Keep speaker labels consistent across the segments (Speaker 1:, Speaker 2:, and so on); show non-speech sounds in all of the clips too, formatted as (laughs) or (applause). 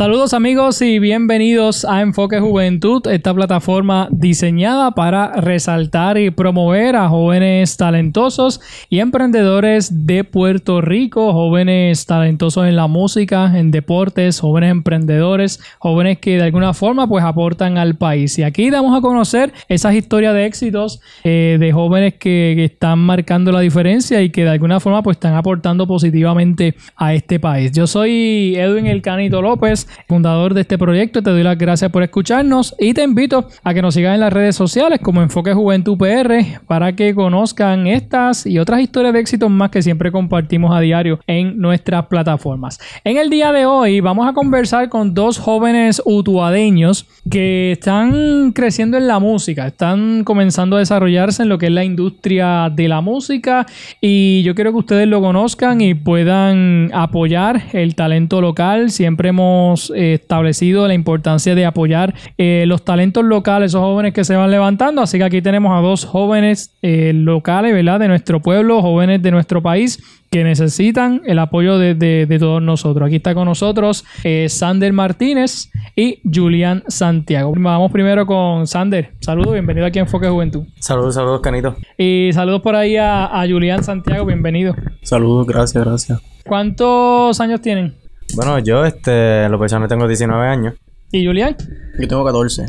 Speaker 1: Saludos amigos y bienvenidos a Enfoque Juventud, esta plataforma diseñada para resaltar y promover a jóvenes talentosos y emprendedores de Puerto Rico, jóvenes talentosos en la música, en deportes, jóvenes emprendedores, jóvenes que de alguna forma pues aportan al país. Y aquí damos a conocer esas historias de éxitos eh, de jóvenes que, que están marcando la diferencia y que de alguna forma pues están aportando positivamente a este país. Yo soy Edwin El Canito López fundador de este proyecto. Te doy las gracias por escucharnos y te invito a que nos sigas en las redes sociales como Enfoque Juventud PR para que conozcan estas y otras historias de éxito más que siempre compartimos a diario en nuestras plataformas. En el día de hoy vamos a conversar con dos jóvenes utuadeños que están creciendo en la música, están comenzando a desarrollarse en lo que es la industria de la música y yo quiero que ustedes lo conozcan y puedan apoyar el talento local. Siempre hemos eh, establecido la importancia de apoyar eh, los talentos locales, esos jóvenes que se van levantando. Así que aquí tenemos a dos jóvenes eh, locales, ¿verdad? De nuestro pueblo, jóvenes de nuestro país que necesitan el apoyo de, todos nosotros. Aquí está con nosotros Sander Martínez y Julián Santiago. Vamos primero con Sander. Saludos, bienvenido aquí a Enfoque Juventud.
Speaker 2: Saludos, saludos, Canito.
Speaker 1: Y saludos por ahí a, a Julián Santiago, bienvenido.
Speaker 2: Saludos, gracias, gracias.
Speaker 1: ¿Cuántos años tienen?
Speaker 2: Bueno, yo, este, lo personal tengo 19 años.
Speaker 1: ¿Y Julián?
Speaker 3: Yo tengo 14.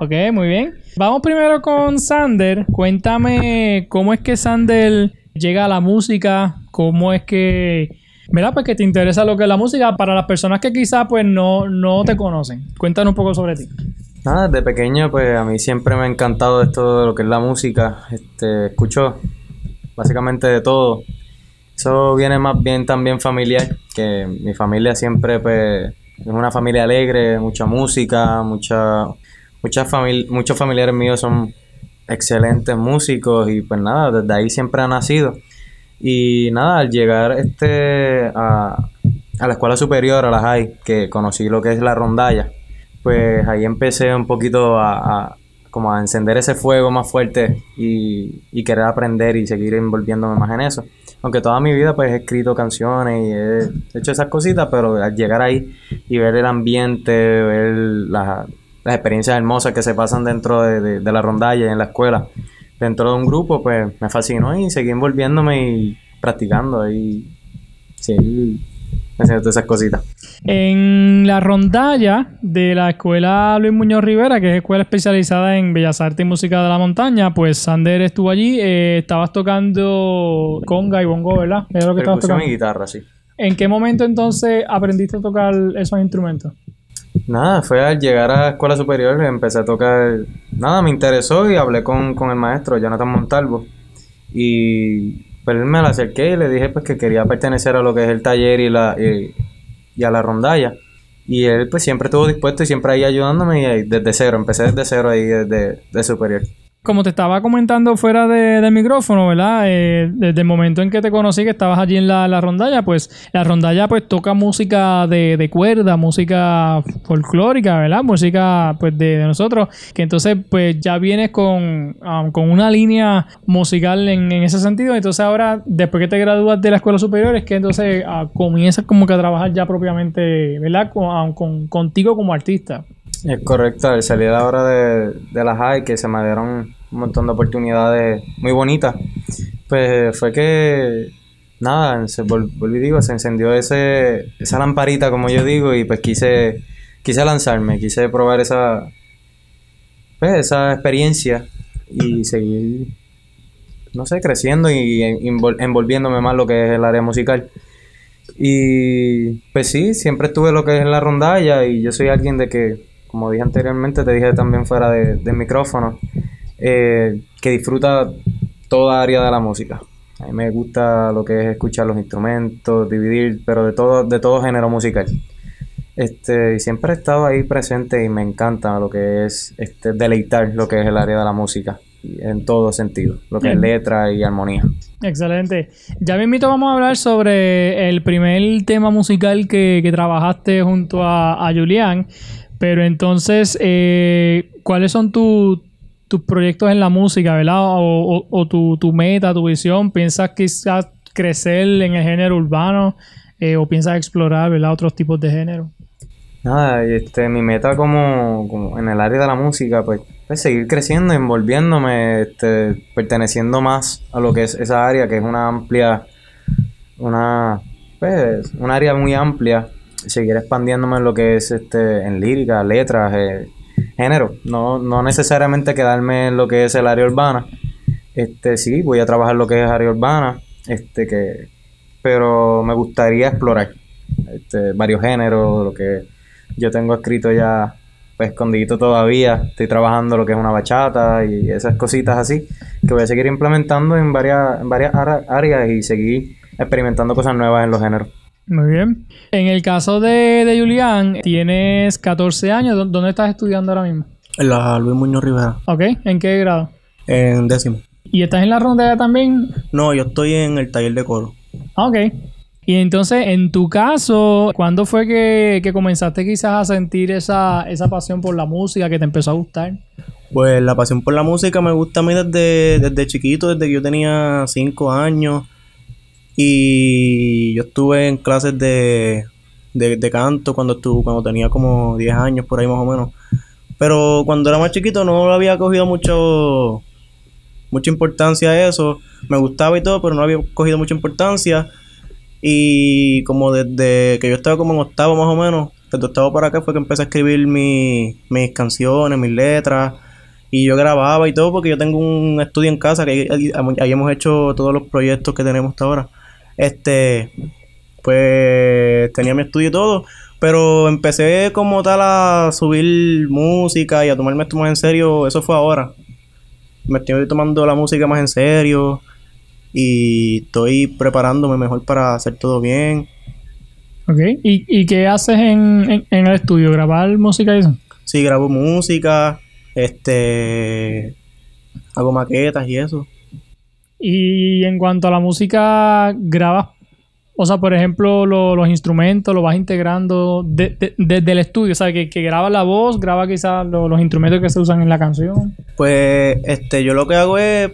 Speaker 1: Ok, muy bien. Vamos primero con Sander. Cuéntame cómo es que Sander llega a la música, cómo es que, ¿verdad? Pues que te interesa lo que es la música para las personas que quizás pues no, no te conocen. Cuéntanos un poco sobre ti.
Speaker 2: Nada, desde pequeño pues a mí siempre me ha encantado esto de lo que es la música. Este, escucho básicamente de todo. Eso viene más bien también familiar, que mi familia siempre pues, es una familia alegre, mucha música, mucha, muchas muchos familiares míos son excelentes músicos y pues nada, desde ahí siempre ha nacido. Y nada, al llegar este a, a la escuela superior, a la high, que conocí lo que es la rondalla, pues ahí empecé un poquito a, como a encender ese fuego más fuerte y, y, querer aprender y seguir envolviéndome más en eso. Aunque toda mi vida pues he escrito canciones y he hecho esas cositas, pero al llegar ahí y ver el ambiente, ver las experiencias hermosas que se pasan dentro de, la rondalla y en la escuela, dentro de un grupo, pues me fascinó y seguí envolviéndome y practicando y sí, haciendo esas cositas.
Speaker 1: En la rondalla de la escuela Luis Muñoz Rivera, que es escuela especializada en Bellas Artes y Música de la Montaña, pues Sander estuvo allí, eh, estabas tocando conga y bongo, ¿verdad?
Speaker 2: Es lo que estabas tocando. y guitarra, sí.
Speaker 1: ¿En qué momento entonces aprendiste a tocar esos instrumentos?
Speaker 2: Nada, fue al llegar a la escuela superior, empecé a tocar, nada, me interesó y hablé con, con el maestro Jonathan Montalvo y pues me la acerqué y le dije pues que quería pertenecer a lo que es el taller y la y a la rondalla. Y él pues siempre estuvo dispuesto y siempre ahí ayudándome y desde cero, empecé desde cero ahí desde de superior
Speaker 1: como te estaba comentando fuera de, del micrófono, ¿verdad? Eh, desde el momento en que te conocí que estabas allí en la, rondalla, pues la rondalla pues toca música de, de cuerda, música folclórica, ¿verdad? Música pues de, nosotros, que entonces pues ya vienes con, um, con una línea musical en, ese sentido, entonces ahora después que te gradúas de la escuela superior es que entonces uh, comienzas como que a trabajar ya propiamente, ¿verdad? Con, con, contigo como artista.
Speaker 2: Es correcto, al salir ahora de, de la high, que se me dieron un montón de oportunidades muy bonitas, pues fue que, nada, se volví, digo, se encendió ese, esa lamparita, como yo digo, y pues quise, quise lanzarme, quise probar esa, pues, esa experiencia y seguir, no sé, creciendo y envolviéndome más lo que es el área musical. Y pues sí, siempre estuve lo que es la rondalla y yo soy alguien de que como dije anteriormente, te dije también fuera de, del micrófono, eh, que disfruta toda área de la música. A mí me gusta lo que es escuchar los instrumentos, dividir, pero de todo, de todo género musical. Este, y siempre he estado ahí presente y me encanta lo que es este, deleitar lo que es el área de la música en todo sentido, lo que es letra y armonía.
Speaker 1: Excelente. Ya me invito, vamos a hablar sobre el primer tema musical que, que trabajaste junto a, a Julián. Pero entonces, eh, ¿cuáles son tu- tus proyectos en la música, verdad? O, o- o tu, tu meta, tu visión. ¿Piensas quizás crecer en el género urbano? Eh, ¿O piensas explorar, verdad, otros tipos de género?
Speaker 2: Nada, este, mi meta como, como en el área de la música, pues, es seguir creciendo, envolviéndome, este, perteneciendo más a lo que es esa área, que es una amplia, una, pues, un área muy amplia, seguir expandiéndome en lo que es, este, en lírica, letras, eh, género, no, no necesariamente quedarme en lo que es el área urbana, este, sí, voy a trabajar lo que es área urbana, este, que, pero me gustaría explorar, este, varios géneros, lo que yo tengo escrito ya pues escondidito todavía. Estoy trabajando lo que es una bachata y esas cositas así que voy a seguir implementando en varias, en varias áreas y seguir experimentando cosas nuevas en los géneros.
Speaker 1: Muy bien. En el caso de, de Julián, tienes 14 años. ¿Dó- ¿Dónde estás estudiando ahora mismo?
Speaker 3: En la Luis Muñoz Rivera,
Speaker 1: ¿Ok? ¿En qué grado?
Speaker 3: en décimo.
Speaker 1: ¿Y estás en la ronda también?
Speaker 3: No, yo estoy en el taller de coro.
Speaker 1: Ah, Ok. Y entonces, en tu caso, ¿cuándo fue que, que comenzaste quizás a sentir esa, esa pasión por la música que te empezó a gustar?
Speaker 3: Pues la pasión por la música me gusta a mí desde, desde chiquito, desde que yo tenía 5 años. Y yo estuve en clases de, de, canto cuando estuve, cuando tenía como 10 años, por ahí más o menos. Pero cuando era más chiquito no había cogido mucho mucha importancia a eso. Me gustaba y todo, pero no había cogido mucha importancia. Y como desde que yo estaba como en octavo más o menos, desde octavo para acá fue que empecé a escribir mi- mis canciones, mis letras. Y yo grababa y todo porque yo tengo un estudio en casa que ahí- ahí hemos hecho todos los proyectos que tenemos hasta ahora. Este, pues tenía mi estudio y todo. Pero empecé como tal a subir música y a tomarme esto más en serio. Eso fue ahora. Me estoy tomando la música más en serio. Y estoy preparándome mejor para hacer todo bien.
Speaker 1: Ok. ¿Y, y qué haces en, en- en el estudio? ¿Grabar música y eso?
Speaker 3: Sí, grabo música. Este. Hago maquetas y eso.
Speaker 1: Y en cuanto a la música, ¿grabas? O sea, por ejemplo, lo- los instrumentos los vas integrando de- de- desde el estudio. O sea, que, que graba la voz, graba quizás lo- los instrumentos que se usan en la canción.
Speaker 3: Pues este, yo lo que hago es,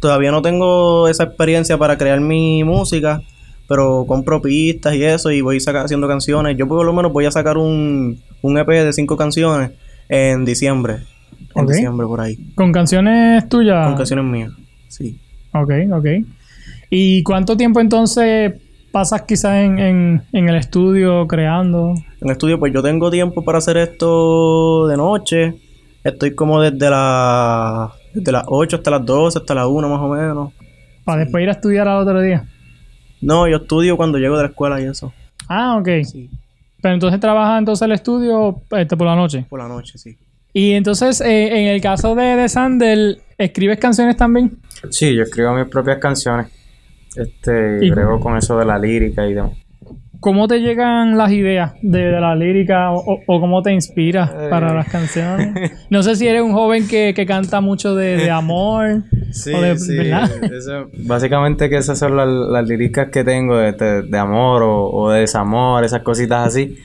Speaker 3: todavía no tengo esa experiencia para crear mi música, pero compro pistas y eso y voy saca- haciendo canciones. Yo por lo menos voy a sacar un, un EP de cinco canciones en diciembre. En
Speaker 1: Ok.
Speaker 3: diciembre por ahí.
Speaker 1: ¿Con canciones tuyas?
Speaker 3: Con canciones mías. Sí.
Speaker 1: Ok, ok. ¿Y cuánto tiempo entonces pasas quizás en, en- en el estudio creando?
Speaker 3: En el estudio, pues yo tengo tiempo para hacer esto de noche. Estoy como desde, la, desde las 8 hasta las 12, hasta las 1 más o menos.
Speaker 1: Para después ir a estudiar al otro día.
Speaker 3: No, yo estudio cuando llego de la escuela y eso.
Speaker 1: Ah, ok.
Speaker 3: Sí,
Speaker 1: Pero entonces trabajas entonces el estudio este, por la noche.
Speaker 3: por la noche, sí.
Speaker 1: Y entonces, eh, en el caso de, de Sandel, ¿escribes canciones también?
Speaker 2: Sí, yo escribo mis propias canciones. Este,
Speaker 1: Y-
Speaker 2: brego con eso de la lírica y demás.
Speaker 1: ¿Cómo te llegan las ideas de, de la lírica o, cómo te inspiras para
Speaker 2: Eh.
Speaker 1: las canciones? No sé si eres un joven que, que canta mucho de, de amor. (laughs)
Speaker 2: Sí,
Speaker 1: o de-
Speaker 2: sí, eso- básicamente que esas son las, las líricas que tengo de, de- de amor o, o de desamor, esas cositas así.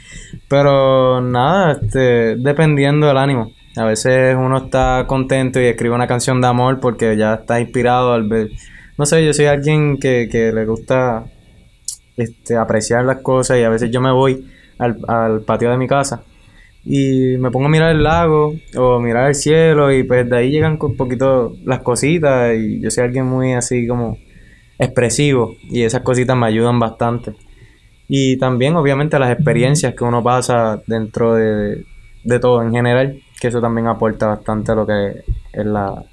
Speaker 2: Pero nada, este, dependiendo del ánimo. A veces uno está contento y escribe una canción de amor porque ya está inspirado al ver... No sé, yo soy alguien que, que le gusta este, apreciar las cosas y a veces yo me voy al, al patio de mi casa y me pongo a mirar el lago o mirar el cielo y pues de ahí llegan un poquito las cositas y yo soy alguien muy así como expresivo y esas cositas me ayudan bastante. Y también obviamente las experiencias que uno pasa dentro de, de todo en general, que eso también aporta bastante a lo que es la,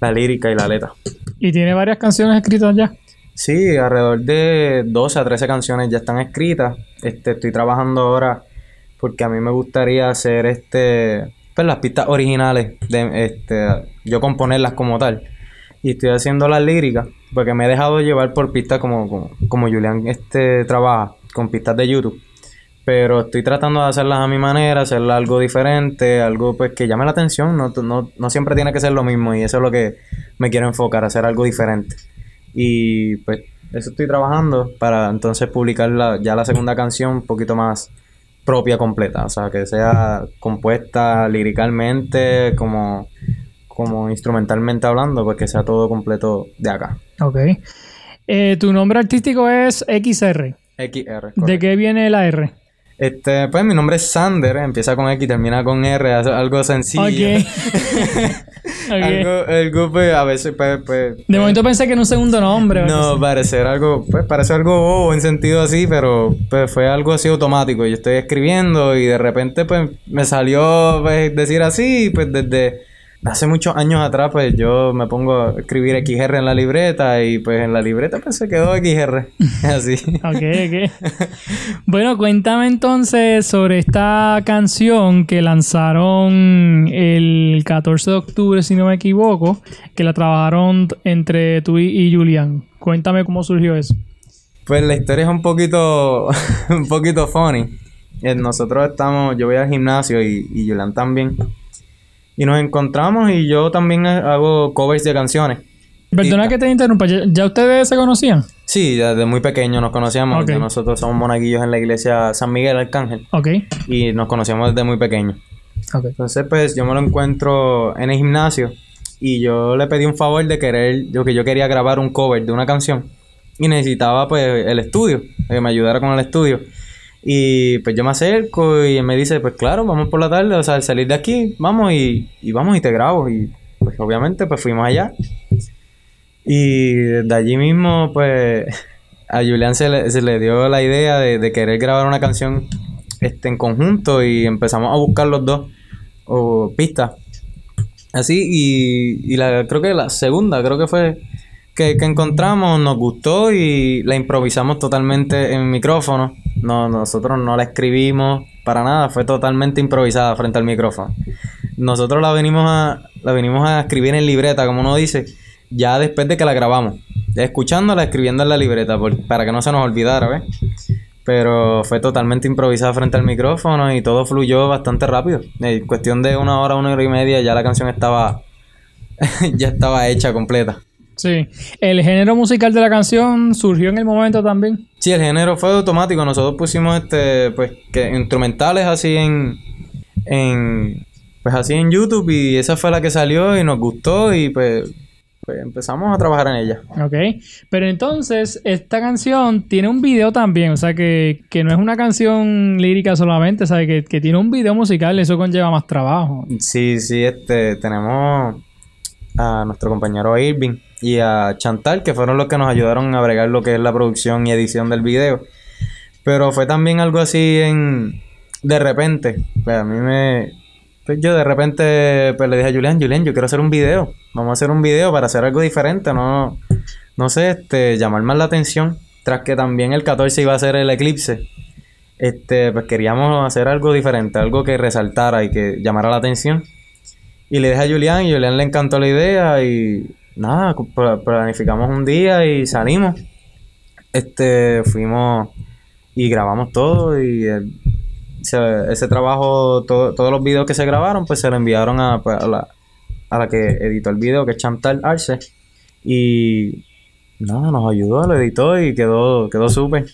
Speaker 2: la lírica y la letra.
Speaker 1: Y tiene varias canciones escritas ya.
Speaker 2: Sí, alrededor de 12 a 13 canciones ya están escritas. Este, estoy trabajando ahora porque a mí me gustaría hacer este, pues las pistas originales, de este, yo componerlas como tal. Y estoy haciendo las líricas, porque me he dejado llevar por pistas como, como, como Julián este, trabaja, con pistas de YouTube. Pero estoy tratando de hacerlas a mi manera, hacerlas algo diferente, algo pues que llame la atención. No, no, no siempre tiene que ser lo mismo y eso es lo que me quiero enfocar, hacer algo diferente. Y pues eso estoy trabajando para entonces publicar la- ya la segunda canción un poquito más propia, completa. O sea, que sea compuesta liricalmente, como, como instrumentalmente hablando, pues que sea todo completo de acá.
Speaker 1: Ok. Eh, tu nombre artístico es XR.
Speaker 2: XR.
Speaker 1: ¿De qué viene la R?
Speaker 2: Este, pues mi nombre es Sander, empieza con X, termina con R, algo sencillo.
Speaker 1: Ok. (laughs) Ok.
Speaker 2: algo, algo, pues, a veces, pues, pues,
Speaker 1: De momento pensé que era un segundo nombre.
Speaker 2: No, parecer algo, pues parece algo bobo en sentido así, pero pues fue algo así automático. Yo estoy escribiendo y de repente pues me salió pues, decir así, pues desde hace muchos años atrás pues yo me pongo a escribir XR en la libreta y pues en la libreta pues se quedó XR. (laughs) así.
Speaker 1: Ok, ok. Bueno, cuéntame entonces sobre esta canción que lanzaron el 14 de octubre, si no me equivoco, que la trabajaron entre tú y, y Julián. Cuéntame cómo surgió eso.
Speaker 2: Pues la historia es un poquito, (laughs) un poquito funny. Eh, Nosotros estamos, yo voy al gimnasio y, y Julián también. Y nos encontramos y yo también hago covers de canciones.
Speaker 1: Perdona
Speaker 2: Y-
Speaker 1: que te interrumpa, ¿ya, ya ustedes se conocían?
Speaker 2: Sí, desde muy pequeño nos conocíamos.
Speaker 1: Ok.
Speaker 2: Ya Nosotros somos monaguillos en la iglesia San Miguel Arcángel
Speaker 1: Ok,
Speaker 2: y nos conocíamos desde muy pequeño.
Speaker 1: ok.
Speaker 2: Entonces, pues yo me lo encuentro en el gimnasio y yo le pedí un favor de querer, yo que yo quería grabar un cover de una canción y necesitaba pues el estudio, que me ayudara con el estudio. Y pues yo me acerco y él me dice, pues claro, vamos por la tarde, o sea, al salir de aquí, vamos y, y vamos y te grabo. Y pues obviamente pues fuimos allá. Y de allí mismo pues (laughs) a Julián se le, se le dio la idea de, de querer grabar una canción este, en conjunto y empezamos a buscar los dos o pistas. Así, y, y la, creo que la segunda, creo que fue que, que encontramos, nos gustó y la improvisamos totalmente en micrófono. No, nosotros no la escribimos para nada, fue totalmente improvisada frente al micrófono. Nosotros la venimos a, la venimos a escribir en libreta, como uno dice, ya después de que la grabamos. Escuchándola, escribiendo en la libreta, para que no se nos olvidara, ¿ves? Pero fue totalmente improvisada frente al micrófono y todo fluyó bastante rápido. En cuestión de una hora, una hora y media, ya la canción estaba, (laughs) ya estaba hecha completa.
Speaker 1: Sí. ¿El género musical de la canción surgió en el momento también?
Speaker 2: Sí, el género fue automático. Nosotros pusimos este, pues, que instrumentales así en, en, pues así en YouTube y esa fue la que salió y nos gustó y pues, pues empezamos a trabajar en ella.
Speaker 1: Ok. Pero entonces, esta canción tiene un video también. O sea, que, que no es una canción lírica solamente, ¿sabes? Que, que tiene un video musical. Eso conlleva más trabajo.
Speaker 2: Sí, sí, este, tenemos a nuestro compañero Irving y a Chantal, que fueron los que nos ayudaron a bregar lo que es la producción y edición del video. Pero fue también algo así en... De repente, pues a mí me... Pues yo de repente pues le dije a Julián, Julián, yo quiero hacer un video. Vamos a hacer un video para hacer algo diferente, no... No sé, este, llamar más la atención. Tras que también el 14 iba a ser el eclipse. Este, pues queríamos hacer algo diferente, algo que resaltara y que llamara la atención. Y le dije a Julián, y Julián le encantó la idea y nada, planificamos un día y salimos. Este, fuimos y grabamos todo y se- ese trabajo, to- todos los videos que se grabaron, pues se lo enviaron a, pues, a la, a la que editó el video, que es Chantal Arce. Y nada, nos ayudó, lo editó y quedó, quedó súper.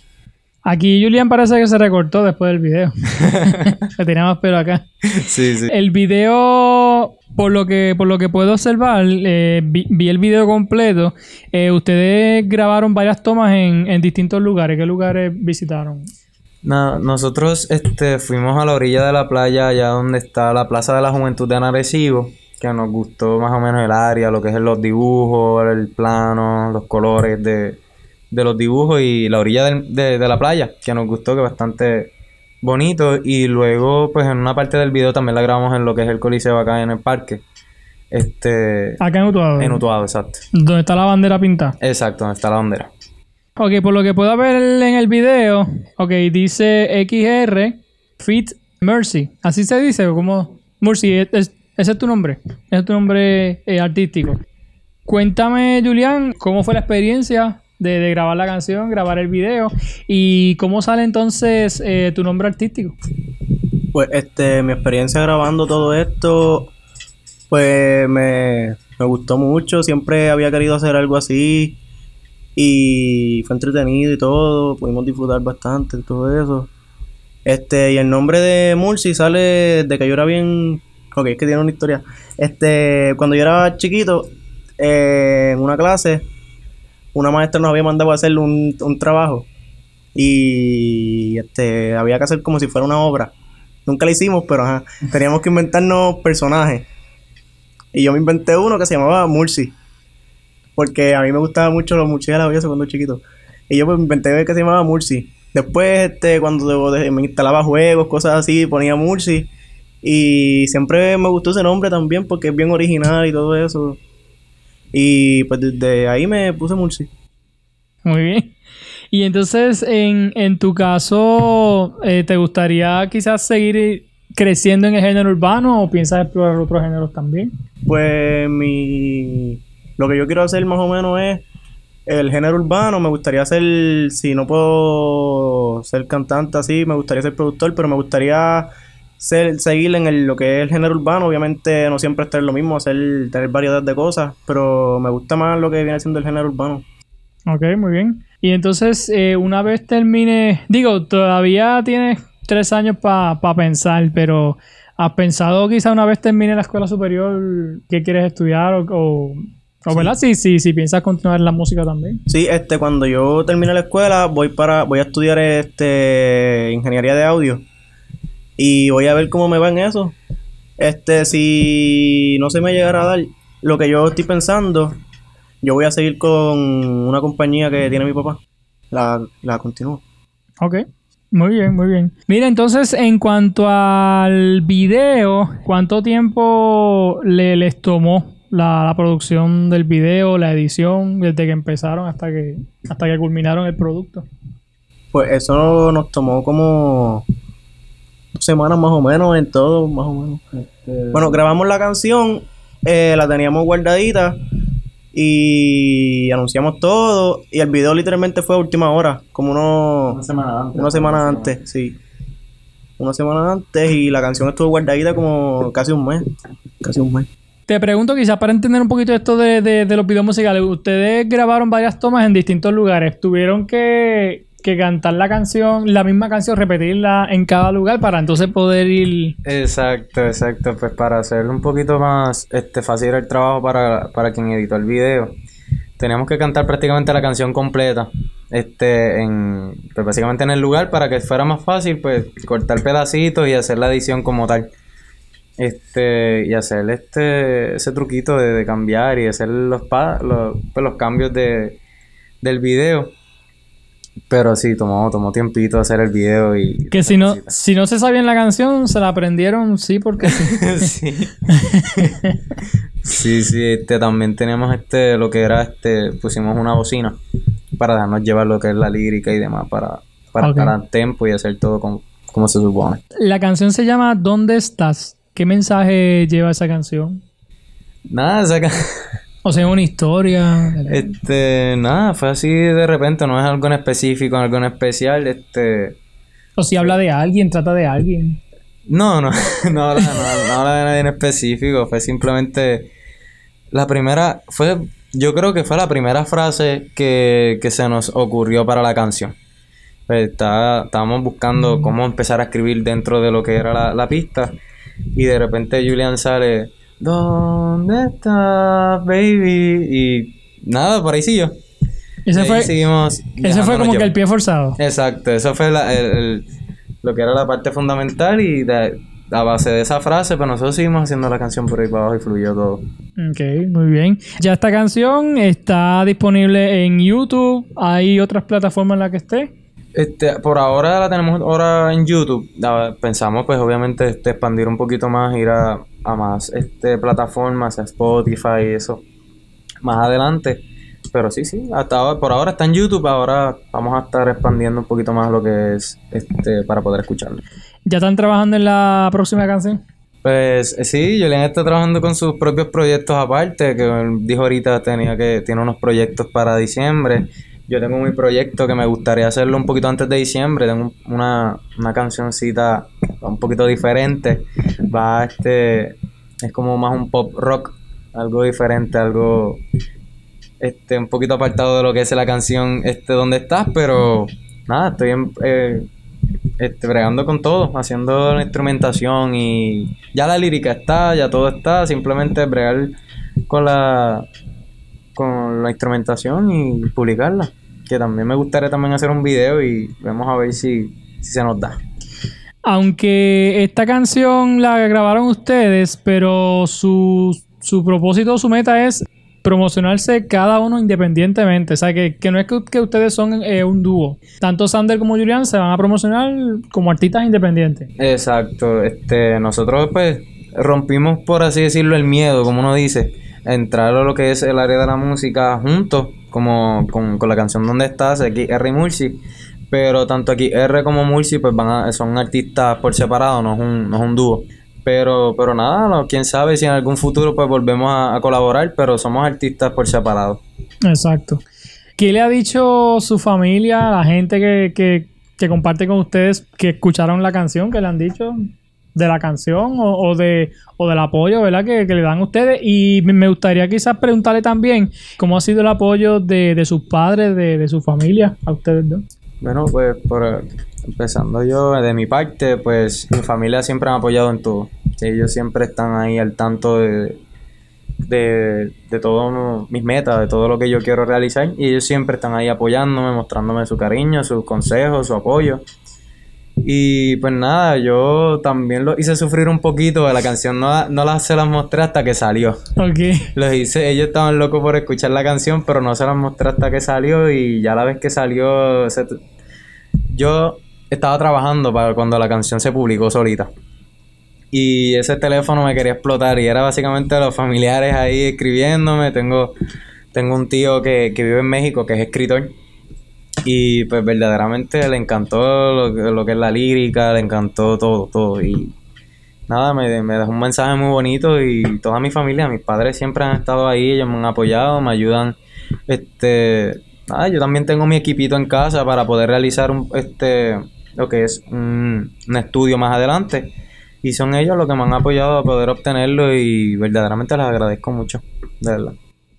Speaker 1: Aquí Julián parece que se recortó después del video. (laughs) Le tenía más pelo acá.
Speaker 2: Sí, sí.
Speaker 1: El video, por lo que, por lo que puedo observar, eh, vi, vi el video completo. Eh, ustedes grabaron varias tomas en, en distintos lugares. ¿Qué lugares visitaron?
Speaker 2: No, nosotros este, fuimos a la orilla de la playa, allá donde está la Plaza de la Juventud de Arecibo, que nos gustó más o menos el área, lo que es los dibujos, el plano, los colores de, de los dibujos y la orilla del- de, de la playa, que nos gustó, que bastante bonito. Y luego, pues en una parte del video también la grabamos en lo que es el Coliseo acá en el parque. Este,
Speaker 1: Acá en Utuado.
Speaker 2: en Utuado, exacto.
Speaker 1: Donde está la bandera pintada.
Speaker 2: Exacto, donde está la bandera.
Speaker 1: Ok, por lo que puedo ver en el video, ok, dice XR, Fit Mercy, así se dice, o como Mercy, es- es- ese es tu nombre, ese es tu nombre eh, artístico. Cuéntame, Julián, cómo fue la experiencia de, de grabar la canción, grabar el video y cómo sale entonces eh, tu nombre artístico.
Speaker 3: Pues este, mi experiencia grabando todo esto, pues me, me gustó mucho. Siempre había querido hacer algo así. Y fue entretenido y todo. Pudimos disfrutar bastante de todo eso. Este, y el nombre de Murci sale de que yo era bien. Ok, es que tiene una historia. Este, cuando yo era chiquito, eh, en una clase, una maestra nos había mandado a hacer un, un trabajo. Y este, había que hacer como si fuera una obra. Nunca la hicimos, pero ajá, (laughs) teníamos que inventarnos personajes. Y yo me inventé uno que se llamaba Murci. Porque a mí me gustaban mucho los murciélagos y eso cuando chiquito. Y yo pues me inventé que se llamaba Murci. Después, este, cuando me instalaba juegos, cosas así, ponía Murci. Y siempre me gustó ese nombre también porque es bien original y todo eso. Y pues desde ahí me puse Murci.
Speaker 1: Muy bien. Y entonces, en, en tu caso, eh, ¿te gustaría quizás seguir creciendo en el género urbano o piensas explorar otros géneros también?
Speaker 3: Pues mi lo que yo quiero hacer más o menos es el género urbano, me gustaría ser, si no puedo ser cantante así, me gustaría ser productor, pero me gustaría ser, seguir en el- lo que es el género urbano, obviamente no siempre estar lo mismo, hacer, tener variedad de cosas, pero me gusta más lo que viene siendo el género urbano.
Speaker 1: Ok, muy bien. Y entonces, eh, una vez termine, digo, todavía tienes tres años para pensar, pero ¿has pensado quizá una vez termine la escuela superior qué quieres estudiar o, o, o, verdad? Si, si, si piensas continuar en la música también.
Speaker 3: Sí, este, cuando yo termine la escuela, voy para, voy a estudiar este ingeniería de audio. Y voy a ver cómo me va en eso. Este, si no se me llegara a dar lo que yo estoy pensando, yo voy a seguir con una compañía que tiene mi papá. La, la continúo.
Speaker 1: Ok. Muy bien, muy bien. Mira, entonces, en cuanto al video, ¿cuánto tiempo le, les tomó la, la producción del video, la edición, desde que empezaron hasta que, hasta que culminaron el producto?
Speaker 3: Pues eso nos tomó como semanas más o menos en todo, más o menos. Bueno, grabamos la canción, eh, la teníamos guardadita y anunciamos todo. Y el video literalmente fue a última hora, como unos,
Speaker 2: semana antes.
Speaker 3: una semana antes, sí. Una semana antes y la canción estuvo guardadita como casi un mes. Casi un mes.
Speaker 1: Te pregunto quizás para entender un poquito esto de, de- de los videos musicales. Ustedes grabaron varias tomas en distintos lugares. ¿Tuvieron que, que cantar la canción, la misma canción, repetirla en cada lugar para entonces poder ir...
Speaker 2: Exacto, exacto. Pues para hacer un poquito más este, fácil el trabajo para, para quien editó el video, teníamos que cantar prácticamente la canción completa. Este, en, pues básicamente en el lugar para que fuera más fácil, pues cortar pedacitos y hacer la edición como tal. Este, y hacer este, ese truquito de, de cambiar y hacer los, pa- los, pues, los cambios de, del video. Pero sí, tomó, tomó tiempito hacer el video y...
Speaker 1: Que si no, si no se sabían la canción, se la aprendieron, sí, porque sí. (laughs) (laughs)
Speaker 2: sí. sí, este, también tenemos este, lo que era este, pusimos una bocina para dejarnos llevar lo que es la lírica y demás, para, para
Speaker 1: Ok.
Speaker 2: estar a tiempo y hacer todo como, como se supone.
Speaker 1: La canción se llama ¿Dónde estás? ¿Qué mensaje lleva esa canción?
Speaker 2: Nada, esa ca- (laughs)
Speaker 1: O sea, una historia.
Speaker 2: este, nada, fue así de repente, no es algo en específico, algo en especial, este,
Speaker 1: O si habla de alguien, trata de alguien.
Speaker 2: No, no, (laughs) no habla, no, no habla de nadie en específico. Fue simplemente la primera, fue, yo creo que fue la primera frase que, que se nos ocurrió para la canción. Pues, estábamos buscando cómo empezar a escribir dentro de lo que era la, la pista. Y de repente Julian sale, ¿Dónde estás, baby? Y nada, por ahí siguió.
Speaker 1: Ese fue,
Speaker 2: seguimos
Speaker 1: ese fue como que el pie forzado.
Speaker 2: Exacto, eso fue la- el- el- lo que era la parte fundamental y de- a base de esa frase, pues nosotros seguimos haciendo la canción por ahí para abajo y fluyó todo.
Speaker 1: Ok, muy bien. Ya esta canción está disponible en YouTube. ¿Hay otras plataformas en las que esté?
Speaker 2: Este, por ahora la tenemos ahora en YouTube. Ah, Pensamos pues obviamente este, expandir un poquito más, ir a, a más este, plataformas, a Spotify y eso, más adelante. Pero sí, sí, hasta ahora, por ahora está en YouTube, ahora vamos a estar expandiendo un poquito más lo que es este para poder escucharlo.
Speaker 1: ¿Ya están trabajando en la próxima canción?
Speaker 2: Pues eh, sí, Julián está trabajando con sus propios proyectos aparte, que dijo ahorita tenía que tiene unos proyectos para diciembre. Yo tengo mi proyecto que me gustaría hacerlo un poquito antes de diciembre. Tengo una, una cancioncita un poquito diferente. Va este es como más un pop rock, algo diferente, algo este un poquito apartado de lo que es la canción este donde estás, pero nada, estoy en, eh, este, bregando con todo, haciendo la instrumentación y ya la lírica está, ya todo está, simplemente bregar con la con la instrumentación y publicarla. Que también me gustaría también hacer un video y vamos a ver si, si se nos da.
Speaker 1: Aunque esta canción la grabaron ustedes, pero su, su propósito, su meta es promocionarse cada uno independientemente. O sea, que, que no es que, que ustedes son eh, un dúo. Tanto Sander como Julián se van a promocionar como artistas independientes.
Speaker 2: Exacto, este, nosotros pues rompimos, por así decirlo, el miedo, como uno dice, entrar a lo que es el área de la música juntos, como con, con la canción Donde estás, aquí R y Murci. Pero tanto aquí R como Murci pues van a- son artistas por separado, no es un, no es un dúo. Pero, pero nada, quién sabe si en algún futuro pues volvemos a, a colaborar, pero somos artistas por separado.
Speaker 1: Exacto. ¿Qué le ha dicho su familia, la gente que, que, que comparte con ustedes, que escucharon la canción, que le han dicho de la canción o, o de, o del apoyo, ¿verdad? Que, le dan ustedes. Y me- gustaría quizás preguntarle también cómo ha sido el apoyo de, sus padres, de, de su familia, a ustedes dos.
Speaker 2: Bueno, pues por, empezando yo, de mi parte, pues mi familia siempre me ha apoyado en todo. Ellos siempre están ahí al tanto de, de, de todas mis metas, de todo lo que yo quiero realizar. Y ellos siempre están ahí apoyándome, mostrándome su cariño, sus consejos, su apoyo. Y pues nada, yo también lo hice sufrir un poquito. La canción no, no la, se las mostré hasta que salió.
Speaker 1: Ok.
Speaker 2: Los hice, ellos estaban locos por escuchar la canción, pero no se las mostré hasta que salió y ya la vez que salió, se- yo estaba trabajando para cuando la canción se publicó solita. Y ese teléfono me quería explotar y era básicamente los familiares ahí escribiéndome. Tengo, tengo un tío que, que vive en México que es escritor y pues verdaderamente le encantó lo, lo que es la lírica, le encantó todo, todo. Y nada, me, me dejó un mensaje muy bonito y toda mi familia, mis padres siempre han estado ahí, ellos me han apoyado, me ayudan. Este, yo también tengo mi equipito en casa para poder realizar un, este, lo que es un, un estudio más adelante. Y son ellos los que me han apoyado a poder obtenerlo y verdaderamente les agradezco mucho, de verdad.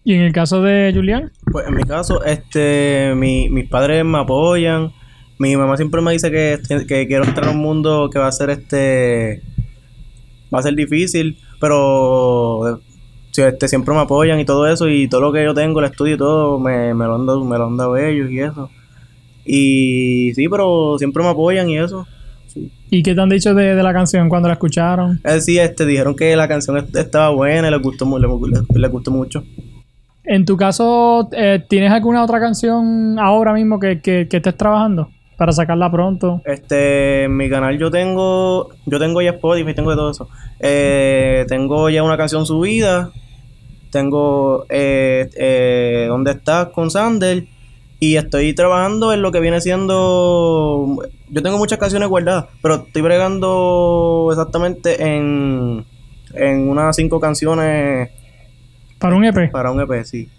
Speaker 1: ¿Y en el caso de Julián?
Speaker 3: Pues en mi caso, este, mi- mis padres me apoyan. Mi mamá siempre me dice que, que quiero entrar a un mundo que va a ser este, va a ser difícil, pero sí, este, siempre me apoyan y todo eso y todo lo que yo tengo, el estudio y todo, me, me lo han dado, me lo han dado ellos y eso. Y sí, pero siempre me apoyan y eso.
Speaker 1: ¿Y qué te han dicho de, de la canción cuando la escucharon?
Speaker 3: Es decir, este, dijeron que la canción est- estaba buena y les gustó, les- les gustó mucho.
Speaker 1: En tu caso, eh, ¿tienes alguna otra canción ahora mismo que, que, que estés trabajando para sacarla pronto?
Speaker 3: Este, en mi canal yo tengo, yo tengo ya Spotify, tengo todo eso. Eh, tengo ya una canción subida, tengo eh, eh, ¿Dónde estás? con Sander y estoy trabajando en lo que viene siendo, yo tengo muchas canciones guardadas, pero estoy bregando exactamente en, en unas cinco canciones
Speaker 1: Para un EP.
Speaker 3: para un EP, sí.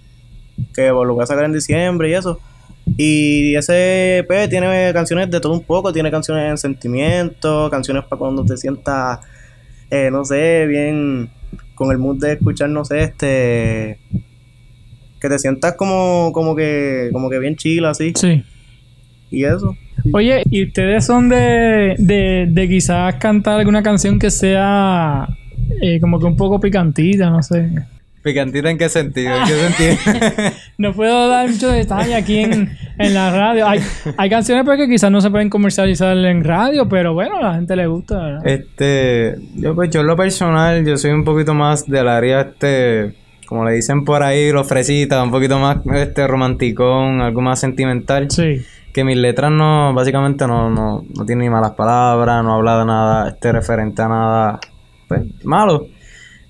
Speaker 3: Que lo voy a sacar en diciembre y eso. Y ese EP tiene canciones de todo un poco, tiene canciones en sentimiento, canciones para cuando te sientas, eh, no sé, bien con el mood de escuchar, no sé, este que te sientas como como que como que bien chill así
Speaker 1: Sí.
Speaker 3: y eso.
Speaker 1: Oye, ¿y ustedes son de, de, de quizás cantar alguna canción que sea eh, como que un poco picantita, no sé?
Speaker 2: ¿Picantita en qué sentido? ¿En qué (laughs) sentido?
Speaker 1: No puedo dar mucho detalle aquí en, en la radio. Hay, hay canciones pues, que quizás no se pueden comercializar en radio, pero bueno, a la gente le gusta. ¿verdad?
Speaker 2: Este, yo pues yo en lo personal, yo soy un poquito más del área este, como le dicen por ahí, lo fresita, un poquito más este romanticón, algo más sentimental.
Speaker 1: Sí.
Speaker 2: Que mis letras no, básicamente no, no, no tienen ni malas palabras, no habla de nada, este referente a nada, pues, malo.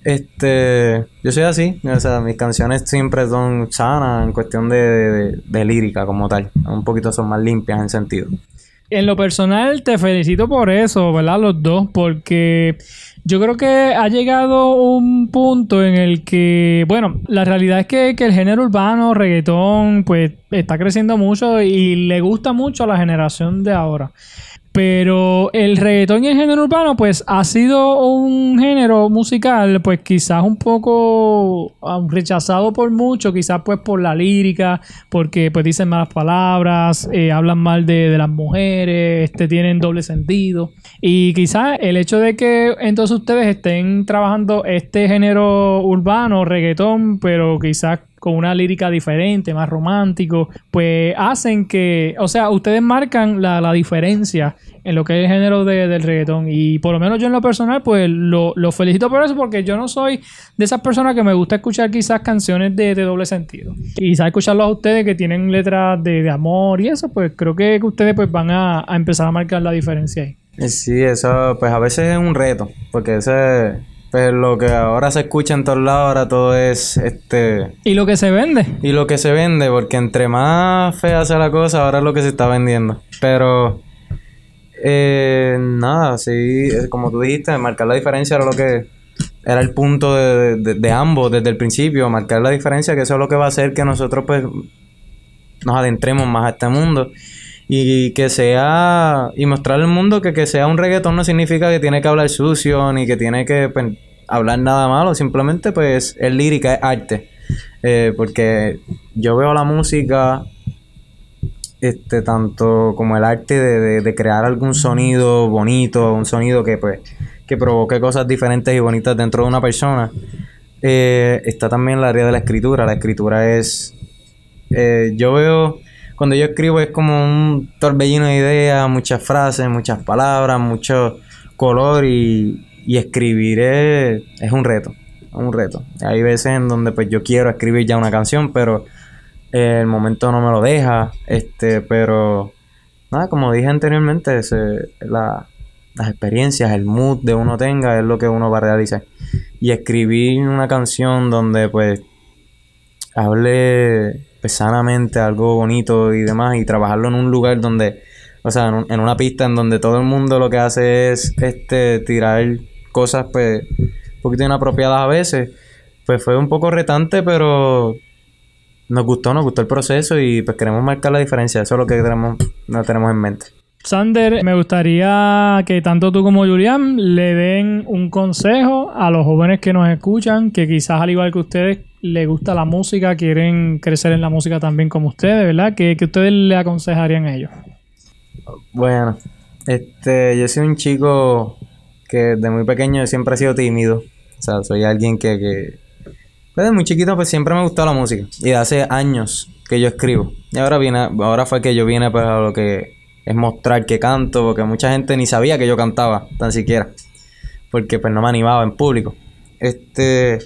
Speaker 2: Este, yo soy así, o sea, mis canciones siempre son sanas en cuestión de, de- lírica como tal, un poquito son más limpias en sentido.
Speaker 1: en lo personal te felicito por eso, ¿verdad? Los dos, porque yo creo que ha llegado un punto en el que, bueno, la realidad es que, que el género urbano, reggaetón, pues está creciendo mucho y le gusta mucho a la generación de ahora. Pero el reggaetón y el género urbano, pues ha sido un género musical, pues quizás un poco um, rechazado por muchos, quizás pues por la lírica, porque pues dicen malas palabras, eh, hablan mal de, de las mujeres, este, tienen doble sentido. Y quizás el hecho de que entonces ustedes estén trabajando este género urbano, reggaetón, pero quizás con una lírica diferente, más romántico, pues hacen que, o sea, ustedes marcan la, la diferencia en lo que es el género de- del reggaetón. Y por lo menos yo en lo personal, pues lo, lo felicito por eso, porque yo no soy de esas personas que me gusta escuchar quizás canciones de, de doble sentido. Y quizás escucharlos a ustedes que tienen letras de, de amor y eso, pues creo que, que ustedes pues van a, a empezar a marcar la diferencia ahí.
Speaker 2: Sí, eso pues a veces es un reto, porque ese, pues lo que ahora se escucha en todos lados, ahora todo es este...
Speaker 1: Y lo que se vende.
Speaker 2: Y lo que se vende, porque entre más fea sea la cosa, ahora es lo que se está vendiendo. Pero, eh, nada, sí, como tú dijiste, marcar la diferencia era lo que era el punto de, de- de ambos desde el principio, marcar la diferencia, que eso es lo que va a hacer que nosotros pues nos adentremos más a este mundo. Y que sea, y mostrarle al mundo que que sea un reggaetón no significa que tiene que hablar sucio, ni que tiene que pues, hablar nada malo, simplemente pues es lírica, es arte. Eh, porque yo veo la música, este, tanto como el arte de, de- de crear algún sonido bonito, un sonido que pues, que provoque cosas diferentes y bonitas dentro de una persona. Eh, está también el área de la escritura. La escritura es, eh, yo veo, cuando yo escribo es como un torbellino de ideas, muchas frases, muchas palabras, mucho color y, y escribir es, es un reto, un reto. Hay veces en donde pues yo quiero escribir ya una canción, pero el momento no me lo deja, este, pero nada, como dije anteriormente, las experiencias, el mood de uno tenga es lo que uno va a realizar. Y escribir una canción donde pues hable pues, sanamente algo bonito y demás y trabajarlo en un lugar donde, o sea, en, un- en una pista en donde todo el mundo lo que hace es este tirar cosas pues un poquito inapropiadas a veces, pues fue un poco retante, pero nos gustó, nos gustó el proceso y pues queremos marcar la diferencia, eso es lo que tenemos, no tenemos en mente.
Speaker 1: Sander, me gustaría que tanto tú como Julián le den un consejo a los jóvenes que nos escuchan, que quizás al igual que ustedes les gusta la música, quieren crecer en la música también como ustedes, ¿verdad? ¿Qué, qué ustedes le aconsejarían a ellos?
Speaker 2: Bueno, este, yo soy un chico que desde muy pequeño siempre he sido tímido. O sea, soy alguien que, que pues, desde muy chiquito pues siempre me gustó la música. Y hace años que yo escribo. Y ahora viene, ahora fue que yo vine pues a lo que es mostrar que canto, porque mucha gente ni sabía que yo cantaba, tan siquiera. Porque pues no me animaba en público. Este,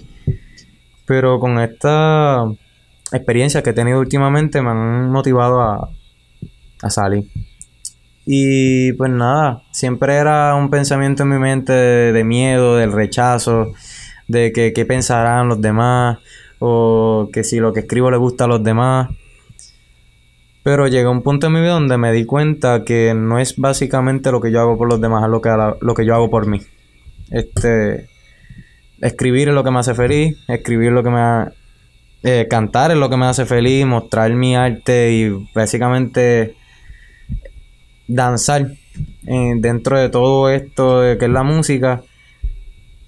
Speaker 2: pero con esta experiencia que he tenido últimamente me han motivado a, a salir. Y pues nada, siempre era un pensamiento en mi mente de, miedo, del rechazo, de que qué pensarán los demás, o que si lo que escribo le gusta a los demás. Pero llegó un punto en mi vida donde me di cuenta que no es básicamente lo que yo hago por los demás, es lo que, lo que yo hago por mí. Este, escribir es lo que me hace feliz, escribir lo que me ha- eh, cantar es lo que me hace feliz, mostrar mi arte y básicamente danzar eh, dentro de todo esto que es la música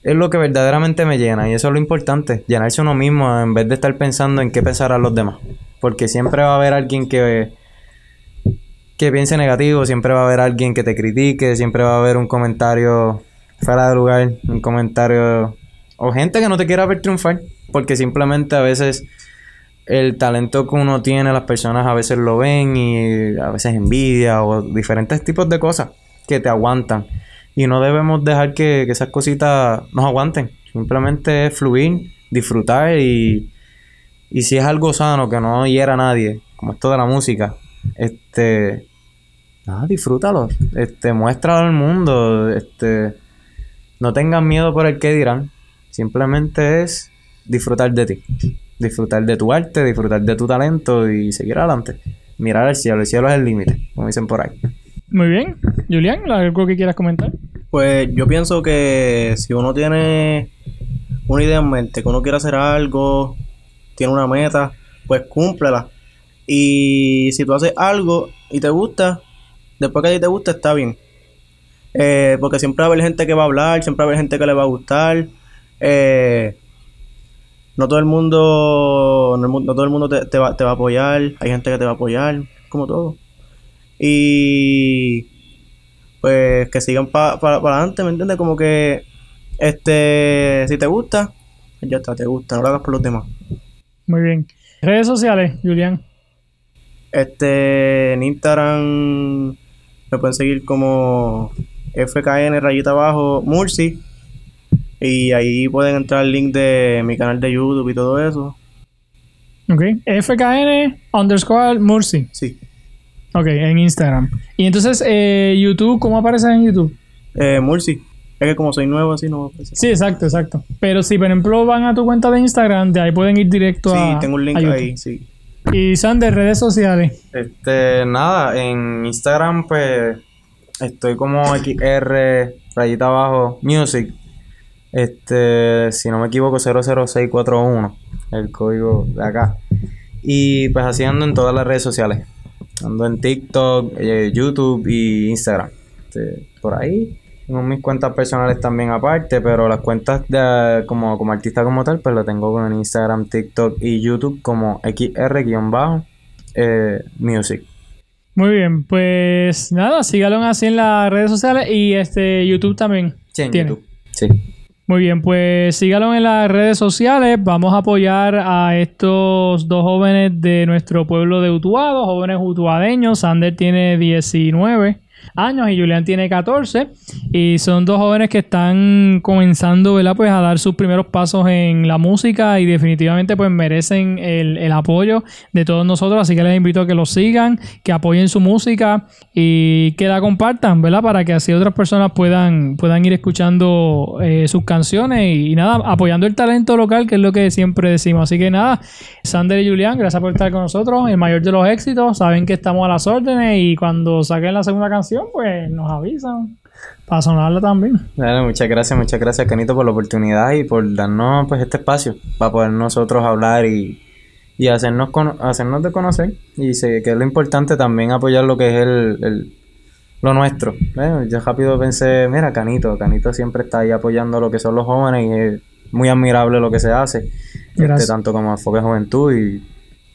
Speaker 2: es lo que verdaderamente me llena y eso es lo importante, llenarse uno mismo en vez de estar pensando en qué pensarán los demás, porque siempre va a haber alguien que que piense negativo, siempre va a haber alguien que te critique, siempre va a haber un comentario fuera de lugar, un comentario o gente que no te quiera ver triunfar, porque simplemente a veces el talento que uno tiene, las personas a veces lo ven y a veces envidia o diferentes tipos de cosas que te aguantan. Y no debemos dejar que, que esas cositas nos aguanten. Simplemente es fluir, disfrutar y, y si es algo sano que no hiera a nadie, como esto de la música, este, nada, disfrútalo, este, muéstralo al mundo, este, no tengan miedo por el que dirán, simplemente es disfrutar de ti, disfrutar de tu arte, disfrutar de tu talento y seguir adelante, mirar al cielo, el cielo es el límite, como dicen por ahí.
Speaker 1: Muy bien. Julián, ¿algo que quieras comentar?
Speaker 3: Pues yo pienso que si uno tiene una idea en mente, que uno quiere hacer algo, tiene una meta, pues cúmplela. Y si tú haces algo y te gusta, después que a ti te gusta, está bien. Eh, porque siempre va a haber gente que va a hablar, siempre va a haber gente que le va a gustar. Eh, no todo el mundo, no, todo el mundo te, va, te va a apoyar. Hay gente que te va a apoyar, como todo. Y pues que sigan para adelante, ¿me entiendes? Como que, este, si te gusta, pues ya está, te gusta, no hagas por los demás.
Speaker 1: Muy bien. Redes sociales, Julián.
Speaker 3: Este, en Instagram me pueden seguir como FKN rayita abajo Mursi. Y ahí pueden entrar el link de mi canal de YouTube y todo eso.
Speaker 1: Ok. FKN underscore Mursi.
Speaker 3: Sí.
Speaker 1: Ok, en Instagram. Y entonces, eh, YouTube, ¿cómo aparece en YouTube?
Speaker 3: Eh, Mursi. Es que como soy nuevo así no.
Speaker 1: Sí, exacto, exacto. Pero si, por ejemplo, van a tu cuenta de Instagram, de ahí pueden ir directo
Speaker 3: Sí,
Speaker 1: a.
Speaker 3: tengo un link ahí, sí.
Speaker 1: Y Sander, redes sociales.
Speaker 2: Este, nada, en Instagram pues estoy como XR rayita abajo music. Este, si no me equivoco 00641, el código de acá. Y pues así ando en todas las redes sociales. Ando en TikTok, eh, YouTube y Instagram. Este, por ahí. Tengo mis cuentas personales también aparte, pero las cuentas de, como, como artista como tal, pues lo tengo en Instagram, TikTok y YouTube como XR-bajo eh, music.
Speaker 1: Muy bien, pues nada, síganlo así en las redes sociales y este YouTube también.
Speaker 2: Sí, en
Speaker 1: tiene.
Speaker 2: YouTube. Sí.
Speaker 1: Muy bien, pues síganlo en las redes sociales. Vamos a apoyar a estos dos jóvenes de nuestro pueblo de Utuado, jóvenes utuadeños. Sander tiene 19 años y Julián tiene 14. Y son dos jóvenes que están comenzando, ¿verdad? Pues a dar sus primeros pasos en la música y definitivamente pues merecen el, el apoyo de todos nosotros. Así que les invito a que los sigan, que apoyen su música y que la compartan, ¿verdad? Para que así otras personas puedan, puedan ir escuchando eh, sus canciones y, nada, apoyando el talento local, que es lo que siempre decimos. Así que nada, Sander y Julián, gracias por estar con nosotros. El mayor de los éxitos, saben que estamos a las órdenes y cuando saquen la segunda canción, pues nos avisan para sonarla también.
Speaker 2: Dale, muchas gracias, muchas gracias, Canito, por la oportunidad y por darnos pues este espacio para poder nosotros hablar y, y hacernos cono- hacernos de conocer. Y sé que es lo importante también apoyar lo que es el, el- lo nuestro. ¿eh? Yo rápido pensé, mira, Canito, Canito siempre está ahí apoyando lo que son los jóvenes y es muy admirable lo que se hace, este, tanto como enfoque juventud y,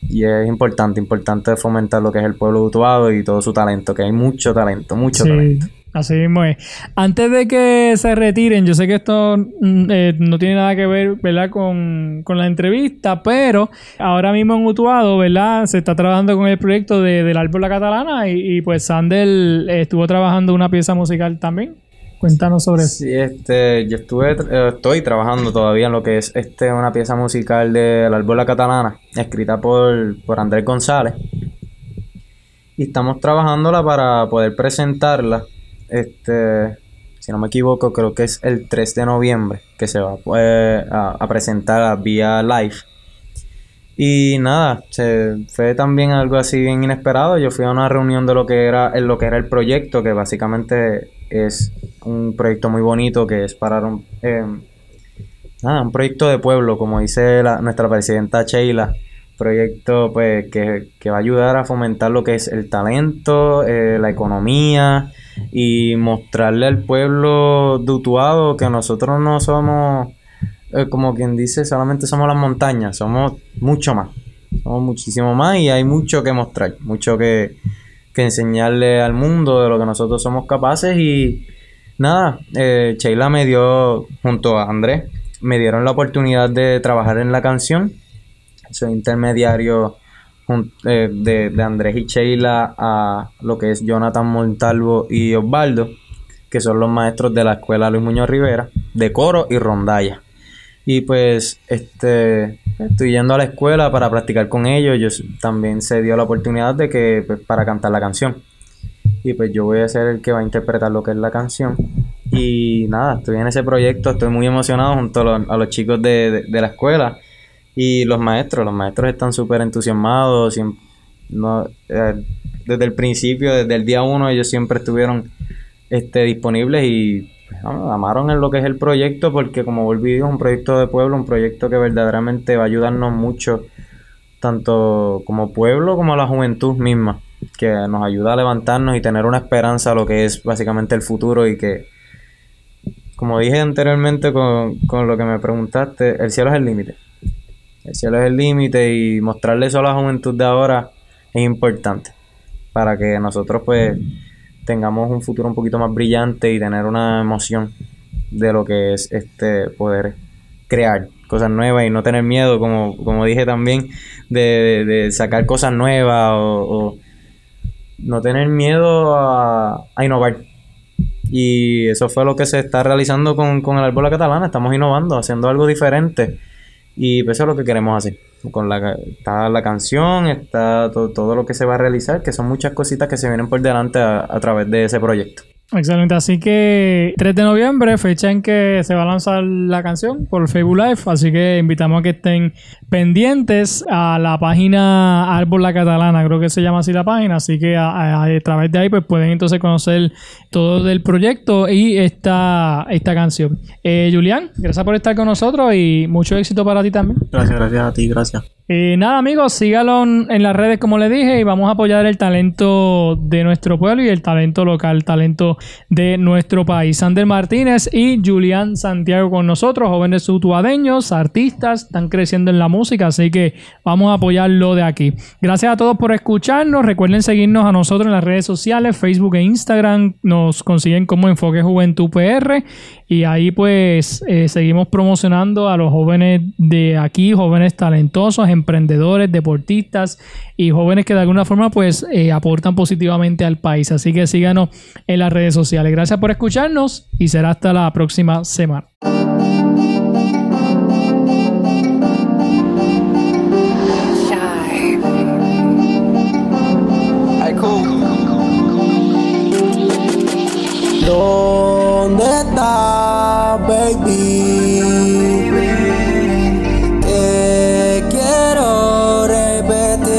Speaker 2: y es importante, importante fomentar lo que es el pueblo de Utuado y todo su talento, que hay mucho talento, mucho
Speaker 1: Sí,
Speaker 2: talento.
Speaker 1: así mismo es. Antes de que se retiren, yo sé que esto mm, eh, no tiene nada que ver, ¿verdad? Con, con la entrevista, pero ahora mismo en Utuado, ¿verdad? Se está trabajando con el proyecto de, del árbol La Catalana y, y, pues Sander eh, estuvo trabajando una pieza musical también. Cuéntanos sobre eso.
Speaker 2: Sí, este, yo estuve, eh, estoy trabajando todavía en lo que es este, una pieza musical de La Arbola Catalana, escrita por, por Andrés González. Y estamos trabajándola para poder presentarla. Este, si no me equivoco, creo que es el 3 de noviembre que se va pues, a, a presentar vía live. Y nada, se, fue también algo así bien inesperado. Yo fui a una reunión de lo que era, en lo que era el proyecto, que básicamente es un proyecto muy bonito que es para un, nada, un proyecto de pueblo, como dice la- nuestra presidenta Sheila. Proyecto pues que, que va a ayudar a fomentar lo que es el talento, eh, la economía y mostrarle al pueblo de Utuado que nosotros no somos eh, como quien dice, solamente somos las montañas, somos mucho más, somos muchísimo más y hay mucho que mostrar, mucho que, que enseñarle al mundo de lo que nosotros somos capaces y nada, eh, Sheila me dio, junto a Andrés, me dieron la oportunidad de trabajar en la canción, soy intermediario eh, de, de Andrés y Sheila a lo que es Jonathan Montalvo y Osvaldo, que son los maestros de la escuela Luis Muñoz Rivera, de coro y rondalla. Y pues, este, estoy yendo a la escuela para practicar con ellos. Yo también se dio la oportunidad de que, pues, para cantar la canción. Y pues yo voy a ser el que va a interpretar lo que es la canción. Y nada, estoy en ese proyecto, estoy muy emocionado junto a los, a los chicos de, de- la escuela. Y los maestros, los maestros están súper entusiasmados. no, eh, desde el principio, desde el día uno, ellos siempre estuvieron este, disponibles y amaron en lo que es el proyecto porque como volví es un proyecto de pueblo, un proyecto que verdaderamente va a ayudarnos mucho, tanto como pueblo como a la juventud misma, que nos ayuda a levantarnos y tener una esperanza a lo que es básicamente el futuro y que, como dije anteriormente con, con lo que me preguntaste, el cielo es el límite. El cielo es el límite y mostrarle eso a la juventud de ahora es importante para que nosotros pues tengamos un futuro un poquito más brillante y tener una emoción de lo que es este poder crear cosas nuevas y no tener miedo, como, como dije también, de, de sacar cosas nuevas o, no tener miedo a, a, innovar. Y eso fue lo que se está realizando con, con el árbol catalana. Estamos innovando, haciendo algo diferente. Y pues eso es lo que queremos hacer. Con la, está la canción, está todo, todo lo que se va a realizar, que son muchas cositas que se vienen por delante a, a través de ese proyecto.
Speaker 1: Excelente, así que 3 de noviembre, fecha en que se va a lanzar la canción por Facebook Live, así que invitamos a que estén pendientes a la página Árbol La Catalana, creo que se llama así la página, así que a, través de ahí pues pueden entonces conocer todo del proyecto y esta, esta canción. Eh, Julián, gracias por estar con nosotros y mucho éxito para ti también.
Speaker 3: Gracias, gracias a ti, gracias.
Speaker 1: Nada amigos, síganlo en las redes como les dije y vamos a apoyar el talento de nuestro pueblo y el talento local, el talento de nuestro país. Sander Martínez y Julián Santiago con nosotros, jóvenes utuadeños, artistas, están creciendo en la música, así que vamos a apoyarlo de aquí. Gracias a todos por escucharnos, recuerden seguirnos a nosotros en las redes sociales, Facebook e Instagram, nos consiguen como Enfoque Juventud PR y ahí pues eh, seguimos promocionando a los jóvenes de aquí, jóvenes talentosos, emprendedores, deportistas y jóvenes que de alguna forma pues eh, aportan positivamente al país. Así que síganos en las redes sociales. Gracias por escucharnos y será hasta la próxima semana.
Speaker 4: ¿Dónde está, baby? Te quiero repetir.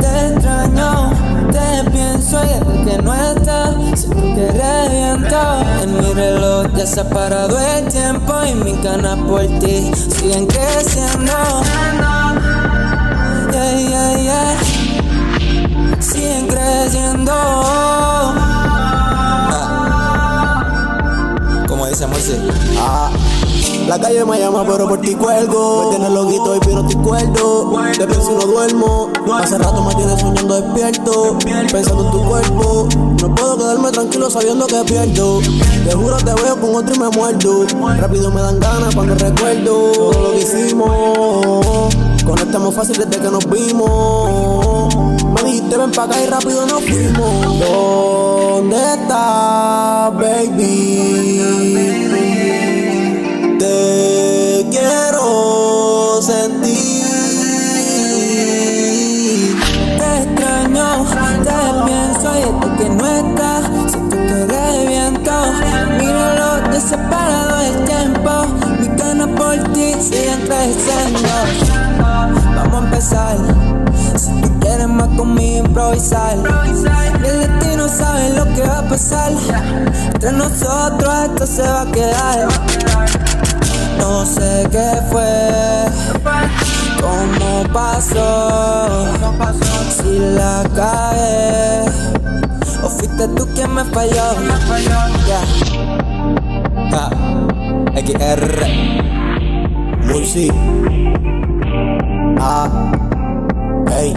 Speaker 4: Te extraño, te pienso y desde que no estás, siento que reviento. En mi reloj ya se ha parado el tiempo y mis ganas por ti siguen creciendo. Yeah siguen creciendo. Ah. La calle me llama, pero por ti cuelgo. Me tienes loquito y pero estoy cuerdo. Te pienso y no duermo. Hace rato me tienes soñando despierto. Pensando en tu cuerpo. No puedo quedarme tranquilo sabiendo que pierdo. Te juro te veo con otro y me muerdo. Rápido me dan ganas cuando recuerdo todo lo que hicimos. Conectamos fácil desde que nos vimos. Me dijiste ven pa' acá y rápido nos fuimos. ¿Dónde estás, baby? Te quiero sentir. Te extraño, te pienso y desde que no estás, siento que reviento. Míralo deseparado el tiempo. Mis ganas por ti siguen creciendo. Vamos a empezar. Más conmigo improvisar. Y el destino sabe lo que va a pasar. Entre nosotros esto se va a quedar. No sé qué fue, cómo pasó, si la cagué. O fuiste tú quien me falló. Yeah. Ah, XR, Mulsi, ah, hey.